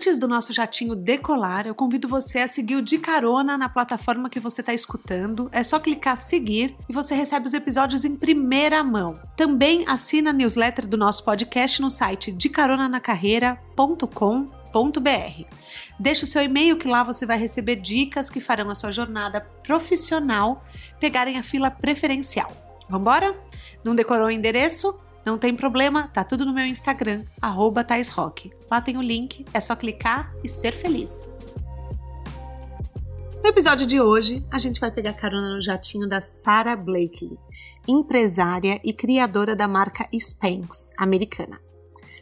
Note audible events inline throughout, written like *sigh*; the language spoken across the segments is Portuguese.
Antes do nosso jatinho decolar, eu convido você a seguir o De Carona na plataforma que você está escutando. É só clicar seguir e você recebe os episódios em primeira mão. Também assina a newsletter do nosso podcast no site decaronanacarreira.com www.jornada.br. Deixe o seu e-mail que lá você vai receber dicas que farão a sua jornada profissional pegarem a fila preferencial. Vambora? Não decorou o endereço? Não tem problema, tá tudo no meu Instagram, arroba Lá tem o link, é só clicar e ser feliz. No episódio de hoje, a gente vai pegar carona no jatinho da Sarah Blakely, empresária e criadora da marca Spanx, americana.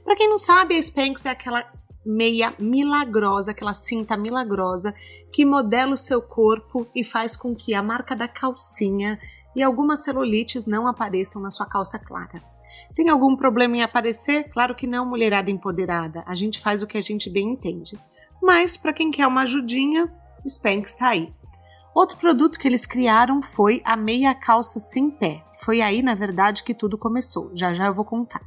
Para quem não sabe, a Spanx é aquela meia milagrosa, aquela cinta milagrosa que modela o seu corpo e faz com que a marca da calcinha e algumas celulites não apareçam na sua calça clara. Tem algum problema em aparecer? Claro que não, mulherada empoderada. A gente faz o que a gente bem entende. Mas para quem quer uma ajudinha, Spanx está aí. Outro produto que eles criaram foi a meia calça sem pé. Foi aí, na verdade, que tudo começou. Já já eu vou contar.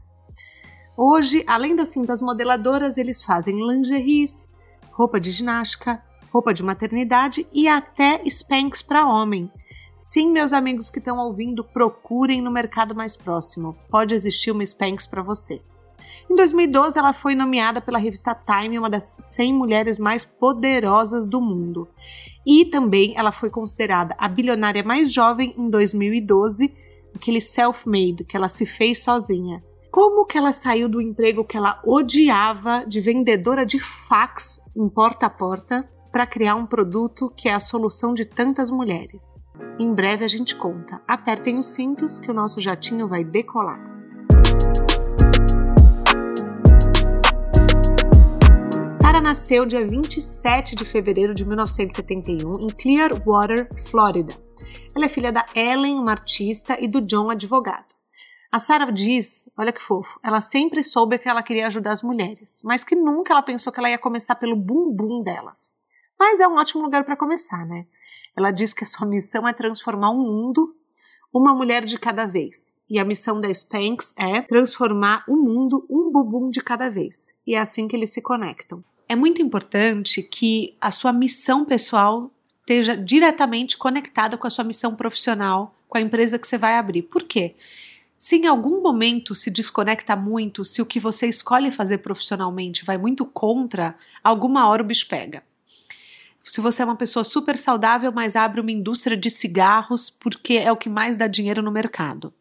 Hoje, além das cintas modeladoras, eles fazem lingeries, roupa de ginástica, roupa de maternidade e até Spanx para homem. Sim, meus amigos que estão ouvindo, procurem no mercado mais próximo. Pode existir uma Spanx para você. Em 2012, ela foi nomeada pela revista Time uma das 100 mulheres mais poderosas do mundo. E também ela foi considerada a bilionária mais jovem em 2012, aquele self-made, que ela se fez sozinha como que ela saiu do emprego que ela odiava de vendedora de fax em porta a porta para criar um produto que é a solução de tantas mulheres. Em breve a gente conta. Apertem os cintos que o nosso jatinho vai decolar. Sarah nasceu dia 27 de fevereiro de 1971 em Clearwater, Flórida. Ela é filha da Ellen, uma artista, e do John, advogado. A Sarah diz, olha que fofo, ela sempre soube que ela queria ajudar as mulheres, mas que nunca ela pensou que ela ia começar pelo bumbum delas. Mas é um ótimo lugar para começar, né? Ela diz que a sua missão é transformar o um mundo uma mulher de cada vez. E a missão da Spanx é transformar o mundo um bumbum de cada vez. E é assim que eles se conectam. É muito importante que a sua missão pessoal esteja diretamente conectada com a sua missão profissional, com a empresa que você vai abrir. Por quê? Se em algum momento se desconecta muito, se o que você escolhe fazer profissionalmente vai muito contra, alguma hora o bicho pega. Se você é uma pessoa super saudável, mas abre uma indústria de cigarros porque é o que mais dá dinheiro no mercado.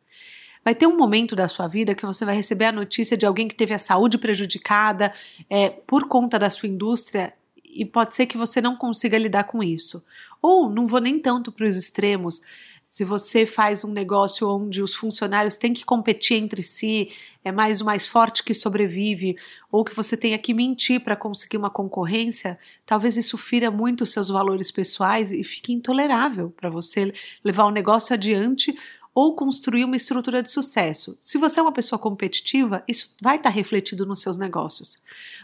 Vai ter um momento da sua vida que você vai receber a notícia de alguém que teve a saúde prejudicada é, por conta da sua indústria e pode ser que você não consiga lidar com isso. Ou não vou nem tanto para os extremos, se você faz um negócio onde os funcionários têm que competir entre si, é mais o mais forte que sobrevive, ou que você tenha que mentir para conseguir uma concorrência, talvez isso fira muito os seus valores pessoais e fique intolerável para você levar o negócio adiante ou construir uma estrutura de sucesso. Se você é uma pessoa competitiva, isso vai estar tá refletido nos seus negócios.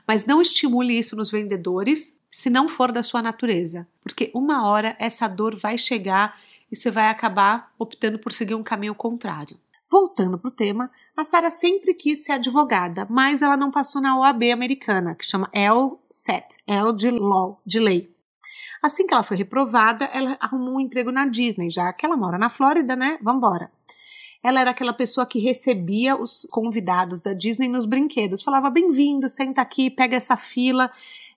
Mas não estimule isso nos vendedores se não for da sua natureza, porque uma hora essa dor vai chegar e você vai acabar optando por seguir um caminho contrário. Voltando para o tema, a Sara sempre quis ser advogada, mas ela não passou na OAB americana, que chama LSAT, L de Law, de lei. Assim que ela foi reprovada, ela arrumou um emprego na Disney, já que ela mora na Flórida, né? Vambora. Ela era aquela pessoa que recebia os convidados da Disney nos brinquedos, falava: bem-vindo, senta aqui, pega essa fila.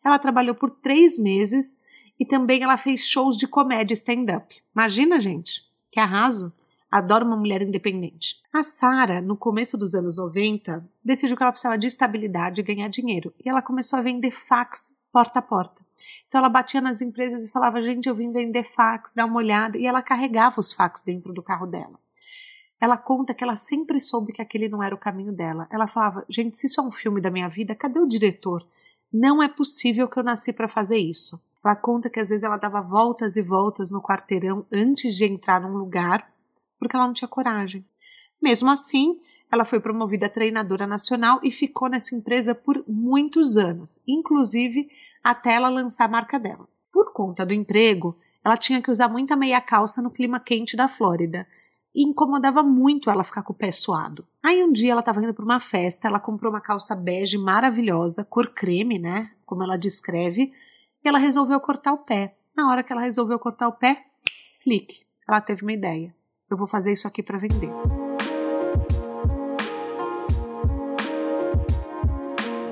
Ela trabalhou por três meses e também ela fez shows de comédia stand-up. Imagina, gente, que arraso! Adoro uma mulher independente. A Sara, no começo dos anos 90, decidiu que ela precisava de estabilidade e ganhar dinheiro. E ela começou a vender fax porta a porta. Então ela batia nas empresas e falava: gente, eu vim vender fax, dá uma olhada. E ela carregava os fax dentro do carro dela. Ela conta que ela sempre soube que aquele não era o caminho dela. Ela falava: gente, se isso é um filme da minha vida, cadê o diretor? Não é possível que eu nasci para fazer isso. Ela conta que às vezes ela dava voltas e voltas no quarteirão antes de entrar num lugar, porque ela não tinha coragem. Mesmo assim, ela foi promovida a treinadora nacional e ficou nessa empresa por muitos anos, inclusive até ela lançar a marca dela. Por conta do emprego, ela tinha que usar muita meia calça no clima quente da Flórida. E incomodava muito ela ficar com o pé suado. Aí um dia ela estava indo para uma festa, ela comprou uma calça bege maravilhosa, cor creme, né? Como ela descreve, e ela resolveu cortar o pé. Na hora que ela resolveu cortar o pé, flick, ela teve uma ideia. Eu vou fazer isso aqui para vender.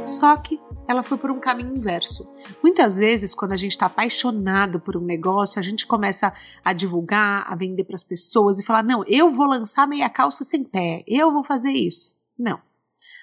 Só que ela foi por um caminho inverso. Muitas vezes, quando a gente está apaixonado por um negócio, a gente começa a divulgar, a vender para as pessoas e falar: não, eu vou lançar meia calça sem pé, eu vou fazer isso. Não.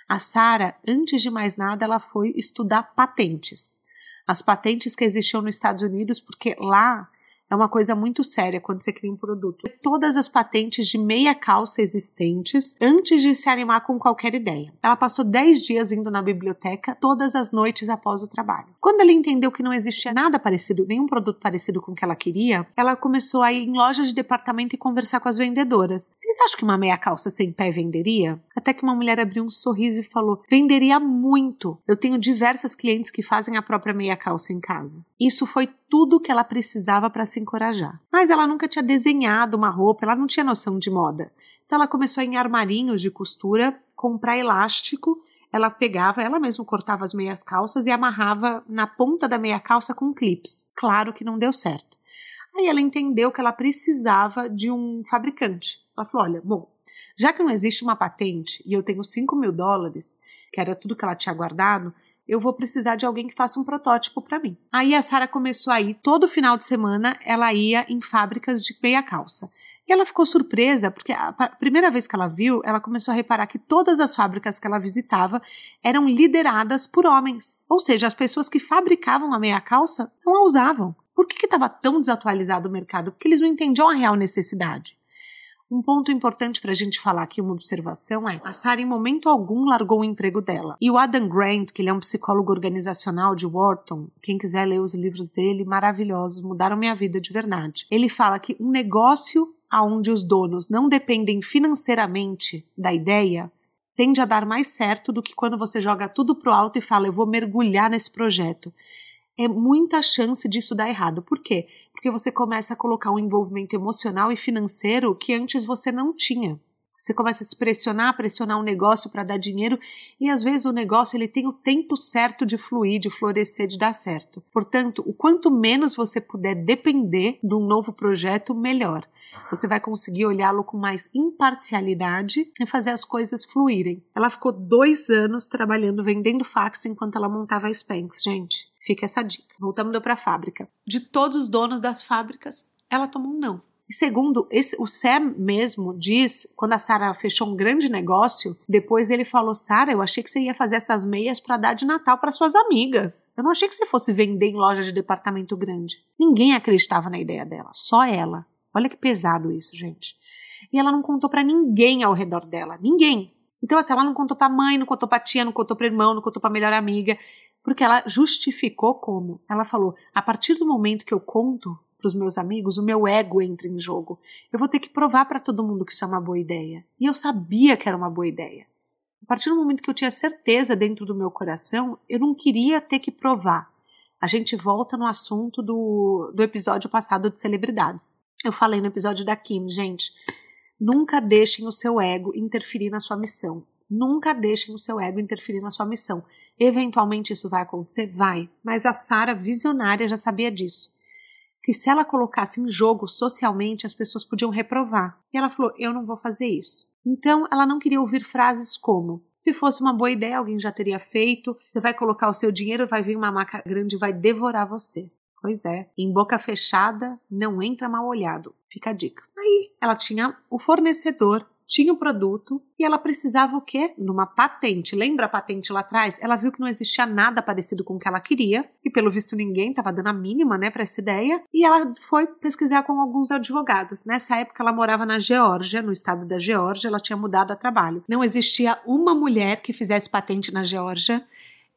A Sara, antes de mais nada, ela foi estudar patentes. As patentes que existiam nos Estados Unidos, porque lá é uma coisa muito séria quando você cria um produto. Todas as patentes de meia calça existentes antes de se animar com qualquer ideia. Ela passou 10 dias indo na biblioteca todas as noites após o trabalho. Quando ela entendeu que não existia nada parecido, nenhum produto parecido com o que ela queria, ela começou a ir em lojas de departamento e conversar com as vendedoras. Vocês acham que uma meia calça sem pé venderia? Até que uma mulher abriu um sorriso e falou: venderia muito. Eu tenho diversas clientes que fazem a própria meia calça em casa. Isso foi tudo que ela precisava para se encorajar. Mas ela nunca tinha desenhado uma roupa, ela não tinha noção de moda. Então ela começou em armarinhos de costura, comprar elástico, ela pegava, ela mesma cortava as meias calças e amarrava na ponta da meia calça com clips. Claro que não deu certo. Aí ela entendeu que ela precisava de um fabricante. Ela falou: olha, bom, já que não existe uma patente e eu tenho 5 mil dólares, que era tudo que ela tinha guardado, eu vou precisar de alguém que faça um protótipo para mim. Aí a Sara começou a ir todo final de semana, ela ia em fábricas de meia calça. E ela ficou surpresa, porque a primeira vez que ela viu, ela começou a reparar que todas as fábricas que ela visitava eram lideradas por homens. Ou seja, as pessoas que fabricavam a meia calça não a usavam. Por que estava tão desatualizado o mercado? Porque eles não entendiam a real necessidade. Um ponto importante para a gente falar aqui, uma observação, é a Sarah em momento algum largou o emprego dela. E o Adam Grant, que ele é um psicólogo organizacional de Wharton, quem quiser ler os livros dele, maravilhosos, mudaram minha vida de verdade. Ele fala que um negócio onde os donos não dependem financeiramente da ideia tende a dar mais certo do que quando você joga tudo pro alto e fala eu vou mergulhar nesse projeto é muita chance disso dar errado. Por quê? Porque você começa a colocar um envolvimento emocional e financeiro que antes você não tinha. Você começa a se pressionar, pressionar um negócio para dar dinheiro e às vezes o negócio ele tem o tempo certo de fluir, de florescer, de dar certo. Portanto, o quanto menos você puder depender de um novo projeto, melhor. Você vai conseguir olhá-lo com mais imparcialidade e fazer as coisas fluírem. Ela ficou dois anos trabalhando vendendo fax enquanto ela montava a Spanx, gente. Fica essa dica. Voltando para a fábrica. De todos os donos das fábricas, ela tomou um não. E segundo, esse, o Sam mesmo diz, quando a Sarah fechou um grande negócio, depois ele falou: Sarah, eu achei que você ia fazer essas meias para dar de Natal para suas amigas. Eu não achei que você fosse vender em loja de departamento grande. Ninguém acreditava na ideia dela, só ela. Olha que pesado isso, gente. E ela não contou para ninguém ao redor dela, ninguém. Então, assim, ela não contou pra mãe, não contou pra tia, não contou pro irmão, não contou pra melhor amiga, porque ela justificou como? Ela falou: a partir do momento que eu conto, para os meus amigos, o meu ego entra em jogo. Eu vou ter que provar para todo mundo que isso é uma boa ideia. E eu sabia que era uma boa ideia. A partir do momento que eu tinha certeza dentro do meu coração, eu não queria ter que provar. A gente volta no assunto do, do episódio passado de celebridades. Eu falei no episódio da Kim, gente. Nunca deixem o seu ego interferir na sua missão. Nunca deixem o seu ego interferir na sua missão. Eventualmente isso vai acontecer? Vai. Mas a Sara, visionária, já sabia disso que se ela colocasse em jogo socialmente, as pessoas podiam reprovar. E ela falou: Eu não vou fazer isso. Então, ela não queria ouvir frases como: se fosse uma boa ideia, alguém já teria feito, você vai colocar o seu dinheiro, vai vir uma maca grande e vai devorar você. Pois é, em boca fechada não entra mal olhado. Fica a dica. Aí ela tinha o fornecedor tinha o produto e ela precisava o quê? Numa patente. Lembra a patente lá atrás? Ela viu que não existia nada parecido com o que ela queria e pelo visto ninguém estava dando a mínima, né, para essa ideia. E ela foi pesquisar com alguns advogados. Nessa época ela morava na Geórgia, no estado da Geórgia, ela tinha mudado a trabalho. Não existia uma mulher que fizesse patente na Geórgia.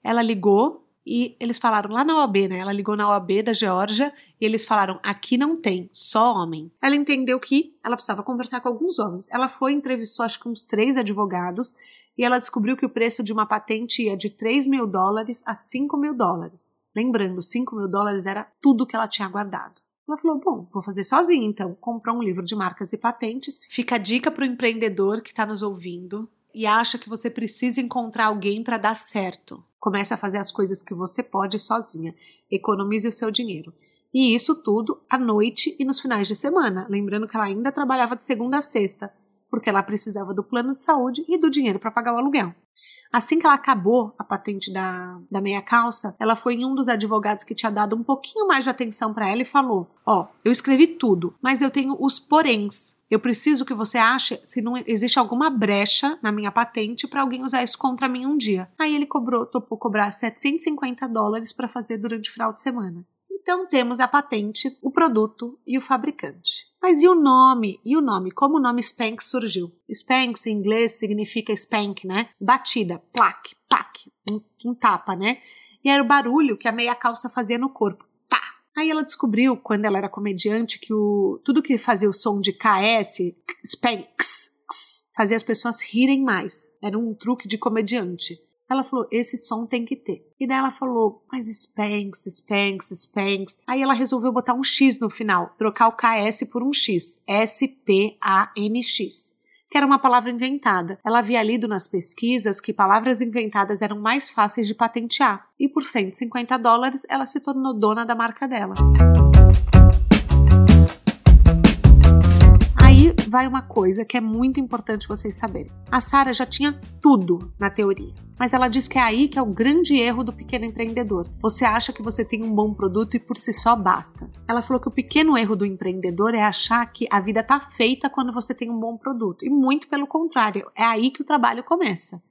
Ela ligou e eles falaram lá na OAB, né? Ela ligou na OAB da Geórgia e eles falaram: aqui não tem, só homem. Ela entendeu que ela precisava conversar com alguns homens. Ela foi entrevistou acho que uns três advogados e ela descobriu que o preço de uma patente ia de 3 mil dólares a 5 mil dólares. Lembrando, 5 mil dólares era tudo que ela tinha guardado. Ela falou: Bom, vou fazer sozinha então. Comprou um livro de marcas e patentes. Fica a dica para o empreendedor que está nos ouvindo e acha que você precisa encontrar alguém para dar certo. Comece a fazer as coisas que você pode sozinha. Economize o seu dinheiro. E isso tudo à noite e nos finais de semana. Lembrando que ela ainda trabalhava de segunda a sexta, porque ela precisava do plano de saúde e do dinheiro para pagar o aluguel. Assim que ela acabou a patente da, da meia calça, ela foi em um dos advogados que tinha dado um pouquinho mais de atenção para ela e falou: Ó, oh, eu escrevi tudo, mas eu tenho os poréns. Eu preciso que você ache se não existe alguma brecha na minha patente para alguém usar isso contra mim um dia. Aí ele cobrou, topou cobrar 750 dólares para fazer durante o final de semana. Então temos a patente, o produto e o fabricante. Mas e o nome? E o nome? Como o nome Spanx surgiu? Spanx em inglês significa spank, né? Batida, plaque, pack, um, um tapa, né? E era o barulho que a meia calça fazia no corpo. Aí ela descobriu, quando ela era comediante, que o, tudo que fazia o som de KS, Spanx, fazia as pessoas rirem mais. Era um truque de comediante. Ela falou: esse som tem que ter. E daí ela falou: mas Spanx, Spanx, Spanx. Aí ela resolveu botar um X no final, trocar o KS por um X. S-P-A-N-X. Que era uma palavra inventada. Ela havia lido nas pesquisas que palavras inventadas eram mais fáceis de patentear. E por 150 dólares ela se tornou dona da marca dela. Vai uma coisa que é muito importante vocês saberem. A Sara já tinha tudo na teoria, mas ela diz que é aí que é o grande erro do pequeno empreendedor. Você acha que você tem um bom produto e por si só basta. Ela falou que o pequeno erro do empreendedor é achar que a vida tá feita quando você tem um bom produto, e muito pelo contrário, é aí que o trabalho começa.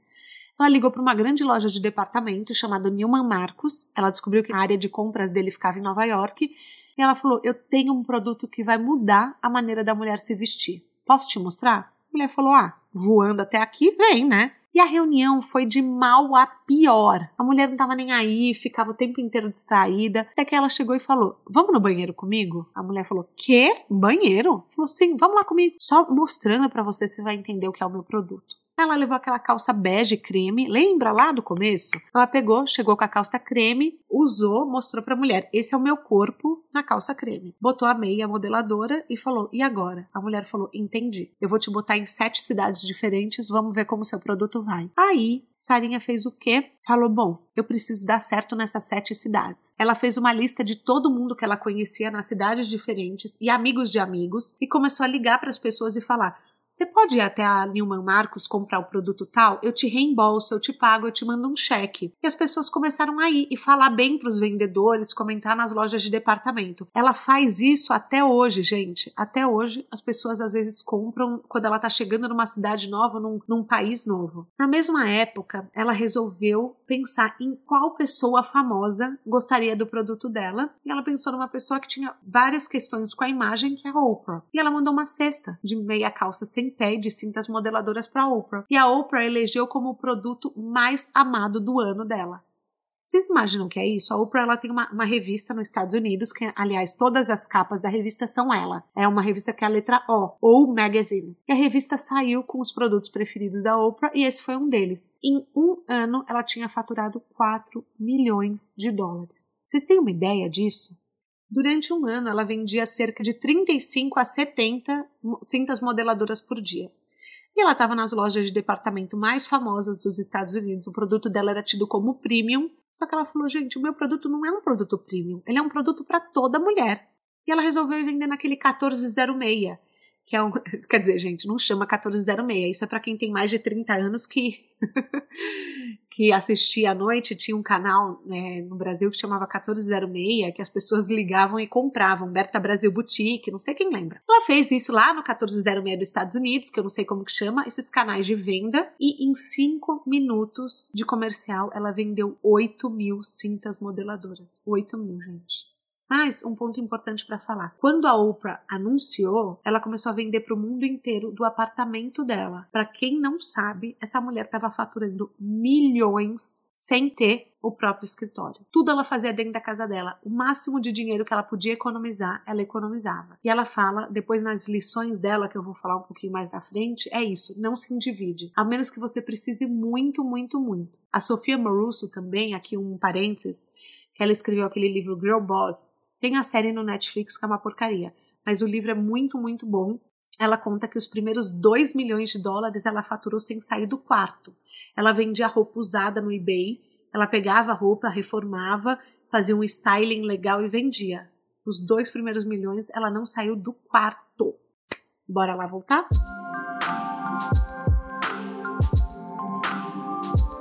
Ela ligou para uma grande loja de departamento chamada Newman Marcos. Ela descobriu que a área de compras dele ficava em Nova York e ela falou: Eu tenho um produto que vai mudar a maneira da mulher se vestir. Posso te mostrar? A mulher falou: Ah, voando até aqui, vem, né? E a reunião foi de mal a pior. A mulher não estava nem aí, ficava o tempo inteiro distraída. Até que ela chegou e falou: Vamos no banheiro comigo? A mulher falou: Quê? Banheiro? Falou: Sim, vamos lá comigo. Só mostrando para você se vai entender o que é o meu produto. Ela levou aquela calça bege creme, lembra lá do começo? Ela pegou, chegou com a calça creme, usou, mostrou para a mulher: esse é o meu corpo na calça creme. Botou a meia modeladora e falou: e agora? A mulher falou: entendi. Eu vou te botar em sete cidades diferentes, vamos ver como seu produto vai. Aí, Sarinha fez o quê? Falou: bom, eu preciso dar certo nessas sete cidades. Ela fez uma lista de todo mundo que ela conhecia nas cidades diferentes e amigos de amigos e começou a ligar para as pessoas e falar: você pode ir até a Newman Marcos comprar o produto tal? Eu te reembolso, eu te pago, eu te mando um cheque. E as pessoas começaram a ir e falar bem para os vendedores, comentar nas lojas de departamento. Ela faz isso até hoje, gente. Até hoje, as pessoas às vezes compram quando ela está chegando numa cidade nova, num, num país novo. Na mesma época, ela resolveu pensar em qual pessoa famosa gostaria do produto dela. E ela pensou numa pessoa que tinha várias questões com a imagem, que é a Oprah. E ela mandou uma cesta de meia calça sem sem pé de cintas modeladoras para a Oprah. E a Oprah elegeu como o produto mais amado do ano dela. Vocês imaginam o que é isso? A Oprah ela tem uma, uma, revista nos Estados Unidos, que, aliás, todas as capas da revista são ela. É uma revista que é a letra O, ou Magazine. E a revista saiu com os produtos preferidos da Oprah e esse foi um deles. Em um ano, ela tinha faturado 4 milhões de dólares. Vocês têm uma ideia disso? Durante um ano, ela vendia cerca de 35 a 70 cintas modeladoras por dia. E ela estava nas lojas de departamento mais famosas dos Estados Unidos. O produto dela era tido como premium. Só que ela falou: gente, o meu produto não é um produto premium, ele é um produto para toda mulher. E ela resolveu vender naquele 1406, que é um, *laughs* quer dizer, gente, não chama 1406, isso é para quem tem mais de 30 anos que *laughs* que assistia à noite, tinha um canal né, no Brasil que chamava 1406, que as pessoas ligavam e compravam, Berta Brasil Boutique, não sei quem lembra. Ela fez isso lá no 1406 dos Estados Unidos, que eu não sei como que chama, esses canais de venda, e em 5 minutos de comercial ela vendeu 8 mil cintas modeladoras. 8 mil, gente. Mas um ponto importante para falar: quando a Oprah anunciou, ela começou a vender para o mundo inteiro do apartamento dela. Para quem não sabe, essa mulher estava faturando milhões sem ter o próprio escritório. Tudo ela fazia dentro da casa dela. O máximo de dinheiro que ela podia economizar, ela economizava. E ela fala, depois nas lições dela, que eu vou falar um pouquinho mais na frente, é isso: não se endivide. A menos que você precise muito, muito, muito. A Sofia Marusso também, aqui um parênteses, ela escreveu aquele livro Girl Boss, tem a série no Netflix que é uma porcaria, mas o livro é muito, muito bom. Ela conta que os primeiros 2 milhões de dólares ela faturou sem sair do quarto. Ela vendia roupa usada no eBay, ela pegava a roupa, reformava, fazia um styling legal e vendia. Os dois primeiros milhões ela não saiu do quarto. Bora lá voltar?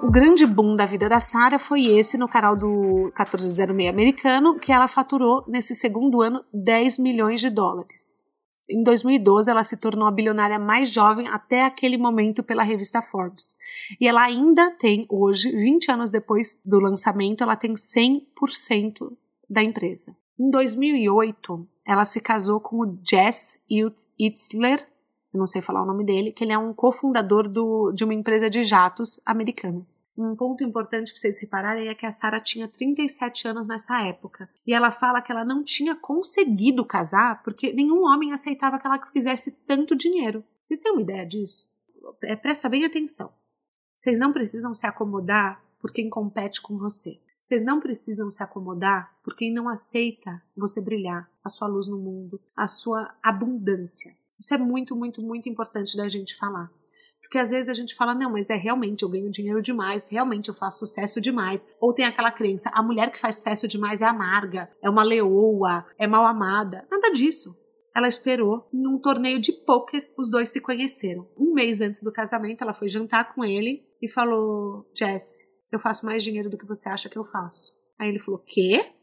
O grande boom da vida da Sarah foi esse no canal do 1406 americano, que ela faturou nesse segundo ano 10 milhões de dólares. Em 2012, ela se tornou a bilionária mais jovem até aquele momento pela revista Forbes. E ela ainda tem, hoje, 20 anos depois do lançamento, ela tem 100% da empresa. Em 2008, ela se casou com o Jess Itzler, eu não sei falar o nome dele, que ele é um cofundador do, de uma empresa de jatos americanas. Um ponto importante para vocês repararem é que a Sarah tinha 37 anos nessa época. E ela fala que ela não tinha conseguido casar porque nenhum homem aceitava que ela fizesse tanto dinheiro. Vocês têm uma ideia disso? É, presta bem atenção. Vocês não precisam se acomodar por quem compete com você. Vocês não precisam se acomodar por quem não aceita você brilhar, a sua luz no mundo, a sua abundância. Isso é muito, muito, muito importante da gente falar. Porque às vezes a gente fala, não, mas é realmente eu ganho dinheiro demais, realmente eu faço sucesso demais. Ou tem aquela crença, a mulher que faz sucesso demais é amarga, é uma leoa, é mal amada. Nada disso. Ela esperou num torneio de pôquer, os dois se conheceram. Um mês antes do casamento, ela foi jantar com ele e falou: Jesse, eu faço mais dinheiro do que você acha que eu faço. Aí ele falou: Quê?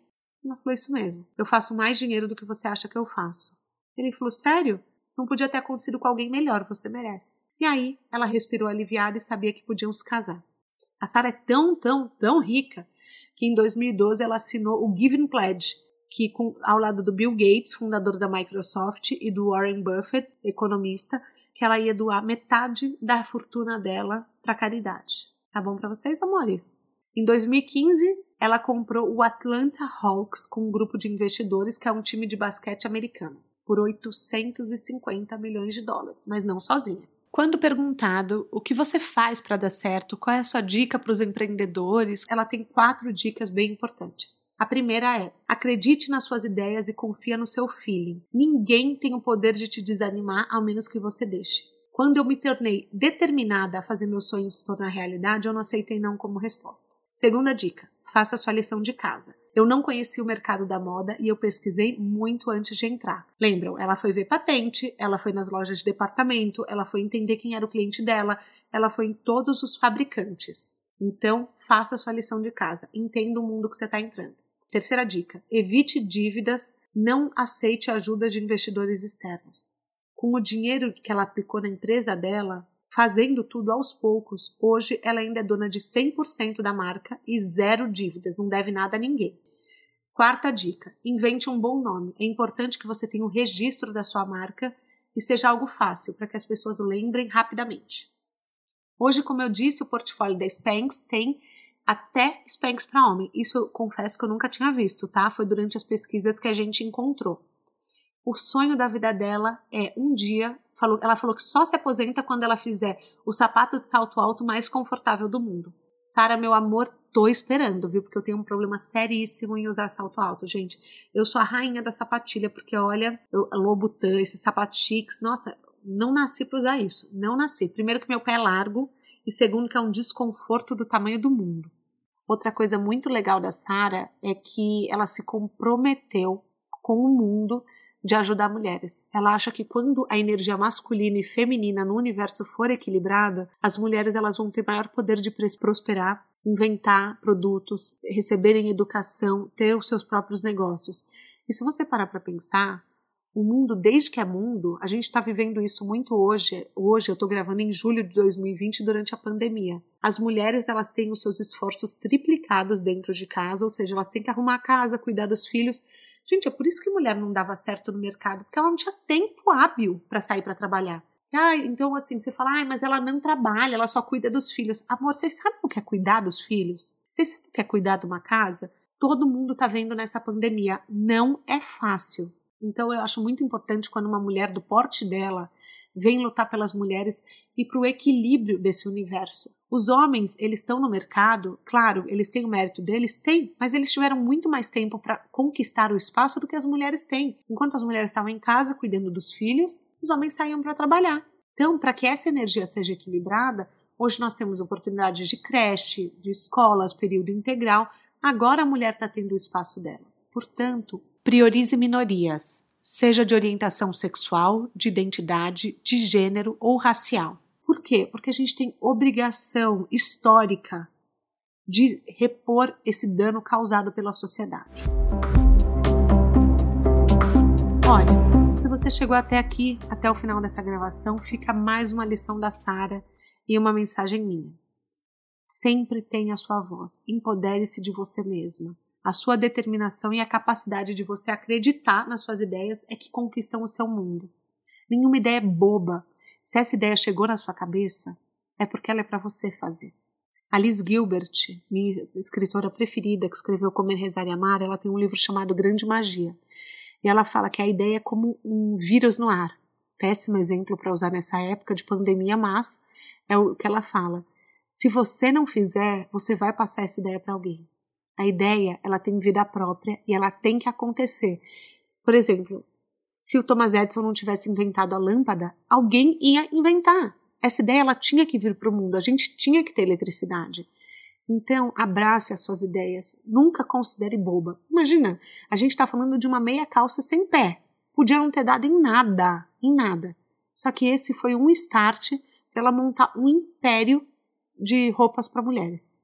Ela falou: Isso mesmo. Eu faço mais dinheiro do que você acha que eu faço. Ele falou: Sério? Não podia ter acontecido com alguém melhor, você merece. E aí ela respirou aliviada e sabia que podiam se casar. A Sarah é tão, tão, tão rica que em 2012 ela assinou o Giving Pledge, que com, ao lado do Bill Gates, fundador da Microsoft, e do Warren Buffett, economista, que ela ia doar metade da fortuna dela para caridade. Tá bom para vocês, amores? Em 2015, ela comprou o Atlanta Hawks com um grupo de investidores que é um time de basquete americano por 850 milhões de dólares, mas não sozinha. Quando perguntado o que você faz para dar certo, qual é a sua dica para os empreendedores, ela tem quatro dicas bem importantes. A primeira é: acredite nas suas ideias e confia no seu feeling. Ninguém tem o poder de te desanimar, ao menos que você deixe. Quando eu me tornei determinada a fazer meus sonhos se tornar realidade, eu não aceitei não como resposta. Segunda dica: faça sua lição de casa. Eu não conhecia o mercado da moda e eu pesquisei muito antes de entrar. Lembram? Ela foi ver patente, ela foi nas lojas de departamento, ela foi entender quem era o cliente dela, ela foi em todos os fabricantes. Então, faça sua lição de casa. Entenda o mundo que você está entrando. Terceira dica: evite dívidas, não aceite ajuda de investidores externos. Com o dinheiro que ela aplicou na empresa dela, fazendo tudo aos poucos, hoje ela ainda é dona de 100% da marca e zero dívidas, não deve nada a ninguém. Quarta dica: invente um bom nome. É importante que você tenha um registro da sua marca e seja algo fácil para que as pessoas lembrem rapidamente. Hoje, como eu disse, o portfólio da Spanx tem até Spanx para homem. Isso eu confesso que eu nunca tinha visto, tá? Foi durante as pesquisas que a gente encontrou. O sonho da vida dela é um dia falou, ela falou que só se aposenta quando ela fizer o sapato de salto alto mais confortável do mundo. Sara, meu amor, tô esperando, viu? Porque eu tenho um problema seríssimo em usar salto alto, gente. Eu sou a rainha da sapatilha, porque olha, eu, Lobutan, esses chiques, nossa, não nasci para usar isso. Não nasci. Primeiro que meu pé é largo e segundo que é um desconforto do tamanho do mundo. Outra coisa muito legal da Sara é que ela se comprometeu com o mundo de ajudar mulheres. Ela acha que quando a energia masculina e feminina no universo for equilibrada, as mulheres elas vão ter maior poder de prosperar, inventar produtos, receberem educação, ter os seus próprios negócios. E se você parar para pensar, o mundo, desde que é mundo, a gente está vivendo isso muito hoje. Hoje eu estou gravando em julho de 2020, durante a pandemia. As mulheres elas têm os seus esforços triplicados dentro de casa, ou seja, elas têm que arrumar a casa, cuidar dos filhos, Gente, é por isso que mulher não dava certo no mercado, porque ela não tinha tempo hábil para sair para trabalhar. Ah, então assim, você fala, ah, mas ela não trabalha, ela só cuida dos filhos. Amor, vocês sabem o que é cuidar dos filhos? Vocês sabem o que é cuidar de uma casa? Todo mundo está vendo nessa pandemia. Não é fácil. Então eu acho muito importante quando uma mulher do porte dela vem lutar pelas mulheres e para o equilíbrio desse universo. Os homens, eles estão no mercado, claro, eles têm o mérito deles, têm, mas eles tiveram muito mais tempo para conquistar o espaço do que as mulheres têm. Enquanto as mulheres estavam em casa cuidando dos filhos, os homens saíam para trabalhar. Então, para que essa energia seja equilibrada, hoje nós temos oportunidades de creche, de escolas, período integral. Agora a mulher está tendo o espaço dela. Portanto, priorize minorias, seja de orientação sexual, de identidade, de gênero ou racial. Por quê? Porque a gente tem obrigação histórica de repor esse dano causado pela sociedade. Olha, se você chegou até aqui, até o final dessa gravação, fica mais uma lição da Sara e uma mensagem minha. Sempre tenha a sua voz. Empodere-se de você mesma. A sua determinação e a capacidade de você acreditar nas suas ideias é que conquistam o seu mundo. Nenhuma ideia é boba. Se essa ideia chegou na sua cabeça, é porque ela é para você fazer. A Liz Gilbert, minha escritora preferida, que escreveu Comer, Rezar e Amar, ela tem um livro chamado Grande Magia. E ela fala que a ideia é como um vírus no ar. Péssimo exemplo para usar nessa época de pandemia, mas é o que ela fala. Se você não fizer, você vai passar essa ideia para alguém. A ideia, ela tem vida própria e ela tem que acontecer. Por exemplo, se o Thomas Edison não tivesse inventado a lâmpada, alguém ia inventar. Essa ideia ela tinha que vir para o mundo, a gente tinha que ter eletricidade. Então, abrace as suas ideias. Nunca considere boba. Imagina, a gente está falando de uma meia calça sem pé. Podia não ter dado em nada, em nada. Só que esse foi um start para ela montar um império de roupas para mulheres.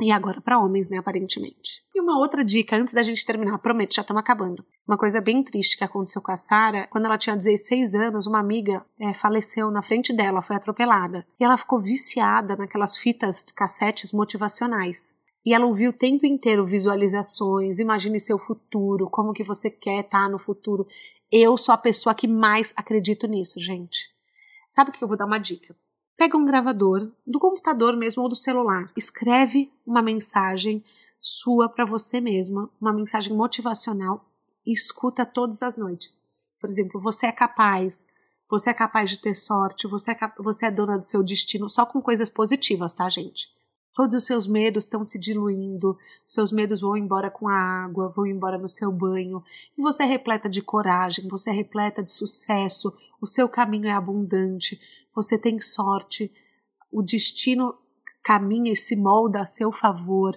E agora para homens, né, aparentemente. E uma outra dica, antes da gente terminar, prometo, já estamos acabando. Uma coisa bem triste que aconteceu com a Sara, quando ela tinha 16 anos, uma amiga é, faleceu na frente dela, foi atropelada. E ela ficou viciada naquelas fitas cassetes motivacionais. E ela ouviu o tempo inteiro visualizações, imagine seu futuro, como que você quer estar tá no futuro. Eu sou a pessoa que mais acredito nisso, gente. Sabe o que eu vou dar uma dica? Pega um gravador, do computador mesmo ou do celular, escreve uma mensagem sua para você mesma, uma mensagem motivacional e escuta todas as noites. Por exemplo, você é capaz, você é capaz de ter sorte, você é, você é dona do seu destino, só com coisas positivas, tá, gente? Todos os seus medos estão se diluindo, seus medos vão embora com a água, vão embora no seu banho, e você é repleta de coragem, você é repleta de sucesso, o seu caminho é abundante, você tem sorte, o destino caminha e se molda a seu favor.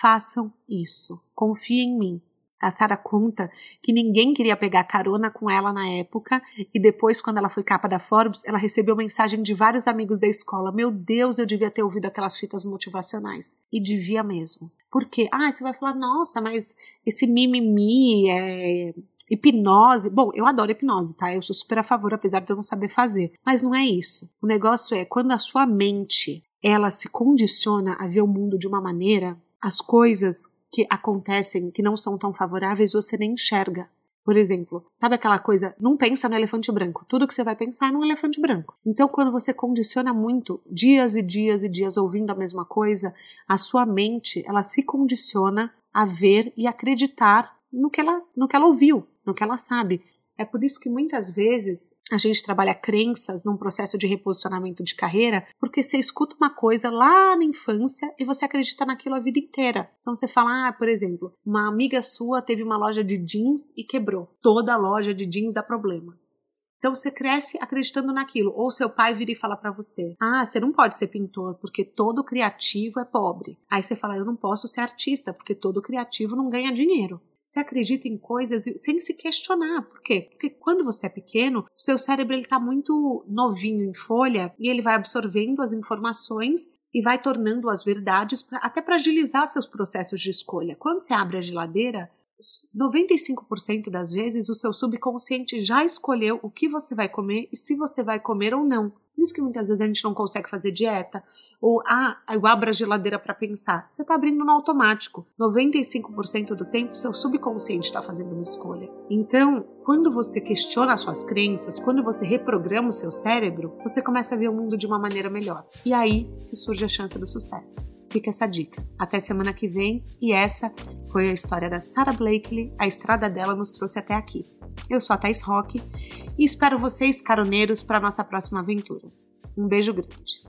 Façam isso. Confie em mim. A Sara conta que ninguém queria pegar carona com ela na época e depois, quando ela foi capa da Forbes, ela recebeu mensagem de vários amigos da escola: Meu Deus, eu devia ter ouvido aquelas fitas motivacionais. E devia mesmo. Por quê? Ah, você vai falar: Nossa, mas esse mimimi é Hipnose, bom, eu adoro hipnose, tá? Eu sou super a favor, apesar de eu não saber fazer. Mas não é isso. O negócio é quando a sua mente ela se condiciona a ver o mundo de uma maneira, as coisas que acontecem que não são tão favoráveis você nem enxerga. Por exemplo, sabe aquela coisa, não pensa no elefante branco, tudo que você vai pensar é no elefante branco. Então, quando você condiciona muito, dias e dias e dias ouvindo a mesma coisa, a sua mente, ela se condiciona a ver e acreditar no que ela, no que ela ouviu, no que ela sabe. É por isso que muitas vezes a gente trabalha crenças num processo de reposicionamento de carreira, porque você escuta uma coisa lá na infância e você acredita naquilo a vida inteira. Então você fala, ah, por exemplo, uma amiga sua teve uma loja de jeans e quebrou. Toda loja de jeans dá problema. Então você cresce acreditando naquilo. Ou seu pai vira e fala para você: Ah, você não pode ser pintor porque todo criativo é pobre. Aí você fala: Eu não posso ser artista porque todo criativo não ganha dinheiro. Você acredita em coisas sem se questionar. Por quê? Porque quando você é pequeno, o seu cérebro está muito novinho em folha e ele vai absorvendo as informações e vai tornando as verdades pra, até para agilizar seus processos de escolha. Quando você abre a geladeira, 95% das vezes o seu subconsciente já escolheu o que você vai comer e se você vai comer ou não. Por isso que muitas vezes a gente não consegue fazer dieta. Ou, ah, eu abro a geladeira para pensar. Você está abrindo no automático. 95% do tempo, seu subconsciente está fazendo uma escolha. Então, quando você questiona as suas crenças, quando você reprograma o seu cérebro, você começa a ver o mundo de uma maneira melhor. E aí que surge a chance do sucesso. Fica essa dica. Até semana que vem. E essa foi a história da Sarah Blakely. A estrada dela nos trouxe até aqui. Eu sou a Thais Rock e espero vocês, caroneiros, para nossa próxima aventura. Um beijo grande.